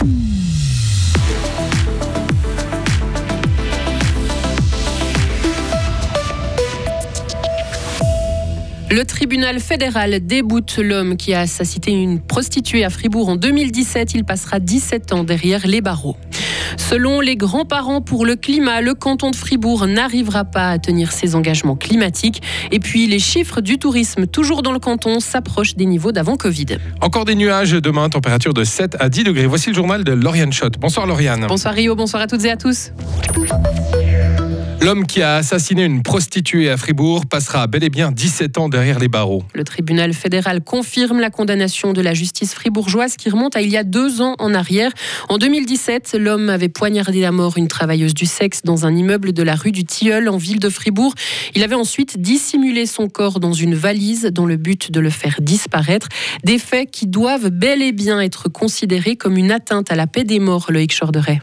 Le tribunal fédéral déboute l'homme qui a assassiné une prostituée à Fribourg en 2017. Il passera 17 ans derrière les barreaux. Selon les grands-parents pour le climat, le canton de Fribourg n'arrivera pas à tenir ses engagements climatiques. Et puis les chiffres du tourisme, toujours dans le canton, s'approchent des niveaux d'avant Covid. Encore des nuages demain, température de 7 à 10 degrés. Voici le journal de Lauriane Schott. Bonsoir Lauriane. Bonsoir Rio, bonsoir à toutes et à tous. L'homme qui a assassiné une prostituée à Fribourg passera bel et bien 17 ans derrière les barreaux. Le tribunal fédéral confirme la condamnation de la justice fribourgeoise qui remonte à il y a deux ans en arrière. En 2017, l'homme avait poignardé à mort une travailleuse du sexe dans un immeuble de la rue du Tilleul en ville de Fribourg. Il avait ensuite dissimulé son corps dans une valise dans le but de le faire disparaître. Des faits qui doivent bel et bien être considérés comme une atteinte à la paix des morts, Loïc Chorderet.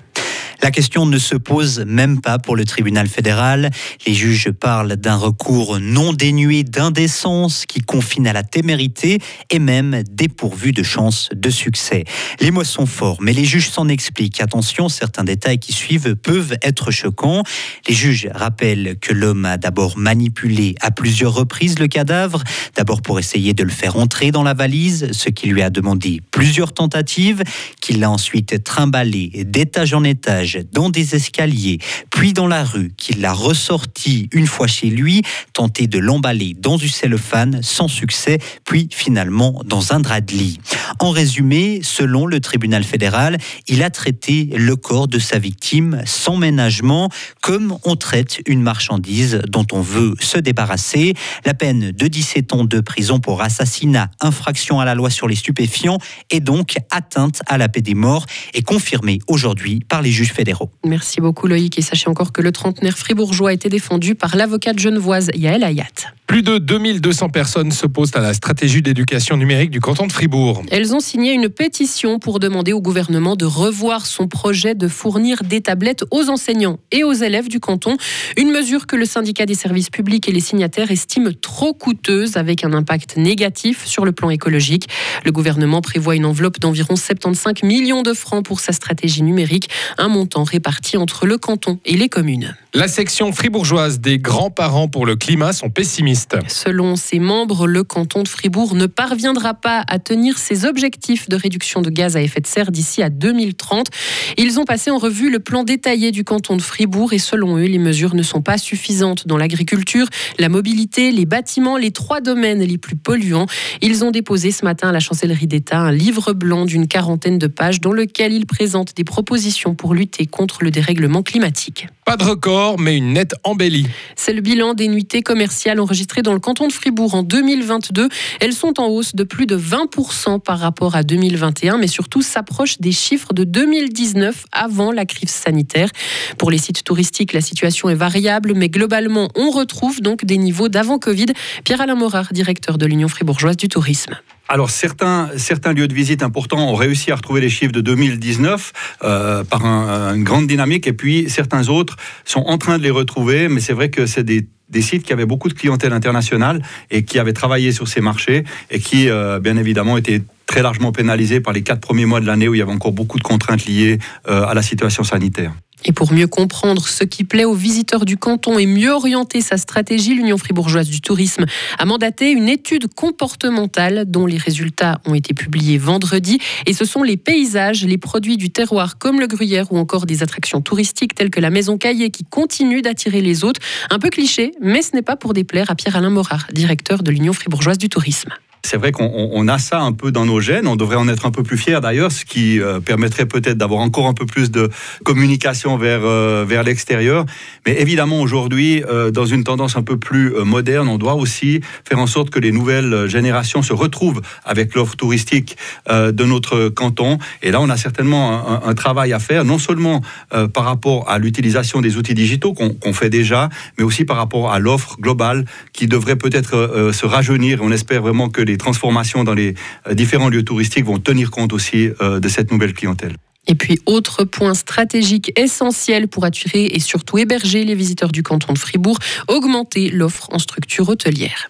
La question ne se pose même pas pour le tribunal fédéral. Les juges parlent d'un recours non dénué d'indécence qui confine à la témérité et même dépourvu de chances de succès. Les mots sont forts, mais les juges s'en expliquent. Attention, certains détails qui suivent peuvent être choquants. Les juges rappellent que l'homme a d'abord manipulé à plusieurs reprises le cadavre, d'abord pour essayer de le faire entrer dans la valise, ce qui lui a demandé plusieurs tentatives, qu'il l'a ensuite trimballé d'étage en étage dans des escaliers, puis dans la rue, qu'il l'a ressorti une fois chez lui, tenté de l'emballer dans du cellophane sans succès, puis finalement dans un drap de lit. En résumé, selon le tribunal fédéral, il a traité le corps de sa victime sans ménagement, comme on traite une marchandise dont on veut se débarrasser. La peine de 17 ans de prison pour assassinat, infraction à la loi sur les stupéfiants et donc atteinte à la paix des morts est confirmée aujourd'hui par les juges fédéraux. Merci beaucoup Loïc et sachez encore que le trentenaire fribourgeois a été défendu par l'avocate genevoise Yael Ayat. Plus de 2200 personnes s'opposent à la stratégie d'éducation numérique du canton de Fribourg. Elles ont signé une pétition pour demander au gouvernement de revoir son projet de fournir des tablettes aux enseignants et aux élèves du canton. Une mesure que le syndicat des services publics et les signataires estiment trop coûteuse avec un impact négatif sur le plan écologique. Le gouvernement prévoit une enveloppe d'environ 75 millions de francs pour sa stratégie numérique, un montant réparti entre le canton et les communes. La section fribourgeoise des grands-parents pour le climat sont pessimistes. Selon ses membres, le canton de Fribourg ne parviendra pas à tenir ses objectifs de réduction de gaz à effet de serre d'ici à 2030. Ils ont passé en revue le plan détaillé du canton de Fribourg et selon eux, les mesures ne sont pas suffisantes dans l'agriculture, la mobilité, les bâtiments, les trois domaines les plus polluants. Ils ont déposé ce matin à la chancellerie d'État un livre blanc d'une quarantaine de pages dans lequel ils présentent des propositions pour lutter contre le dérèglement climatique. Pas de record, mais une nette embellie. C'est le bilan des nuitées commerciales enregistrées dans le canton de Fribourg en 2022. Elles sont en hausse de plus de 20% par rapport à 2021, mais surtout s'approchent des chiffres de 2019 avant la crise sanitaire. Pour les sites touristiques, la situation est variable, mais globalement, on retrouve donc des niveaux d'avant Covid. Pierre-Alain Morard, directeur de l'Union fribourgeoise du tourisme. Alors certains, certains lieux de visite importants ont réussi à retrouver les chiffres de 2019 euh, par une grande dynamique et puis certains autres sont en train de les retrouver, mais c'est vrai que c'est des, sites qui avaient beaucoup de clientèle internationale et qui avaient travaillé sur ces marchés et qui, euh, bien évidemment, étaient très largement pénalisés par les quatre premiers mois de l'année où il y avait encore beaucoup de contraintes liées euh, à la situation sanitaire. Et pour mieux comprendre ce qui plaît aux visiteurs du canton et mieux orienter sa stratégie, l'Union fribourgeoise du tourisme a mandaté une étude comportementale dont les résultats ont été publiés vendredi. Et ce sont les paysages, les produits du terroir comme le gruyère ou encore des attractions touristiques telles que la maison Caillé qui continuent d'attirer les autres. Un peu cliché, mais ce n'est pas pour déplaire à Pierre-Alain Morard, directeur de l'Union fribourgeoise du tourisme. C'est vrai qu'on a ça un peu dans nos gènes, on devrait en être un peu plus fiers d'ailleurs, ce qui euh, permettrait peut-être d'avoir encore un peu plus de communication vers, euh, vers l'extérieur. Mais évidemment, aujourd'hui, euh, dans une tendance un peu plus moderne, on doit aussi faire en sorte que les nouvelles générations se retrouvent avec l'offre touristique de notre canton. Et là, on a certainement un, travail à faire, non seulement par rapport à l'utilisation des outils digitaux qu'on fait déjà, mais aussi par rapport à l'offre globale qui devrait peut-être se rajeunir. On espère vraiment que les transformations dans les euh, différents lieux touristiques vont tenir compte aussi euh, de cette nouvelle clientèle. Et puis, autre point stratégique essentiel pour attirer et surtout héberger les visiteurs du canton de Fribourg, augmenter l'offre en structure hôtelière.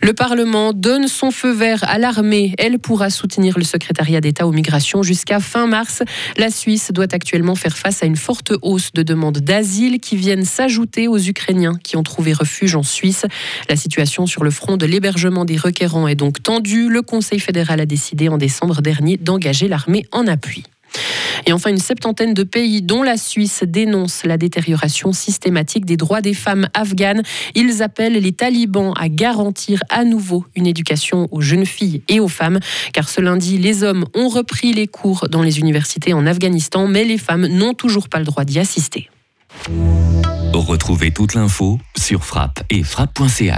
Le Parlement donne son feu vert à l'armée. Elle pourra soutenir le secrétariat d'État aux migrations jusqu'à fin mars. La Suisse doit actuellement faire face à une forte hausse de demandes d'asile qui viennent s'ajouter aux Ukrainiens qui ont trouvé refuge en Suisse. La situation sur le front de l'hébergement des requérants est donc tendue. Le Conseil fédéral a décidé en décembre dernier d'engager l'armée en appui. Et enfin, une septantaine de pays, dont la Suisse, dénoncent la détérioration systématique des droits des femmes afghanes. Ils appellent les talibans à garantir à nouveau une éducation aux jeunes filles et aux femmes, car ce lundi, les hommes ont repris les cours dans les universités en Afghanistan, mais les femmes n'ont toujours pas le droit d'y assister. Retrouvez toute l'info sur frappe et frappe.ch.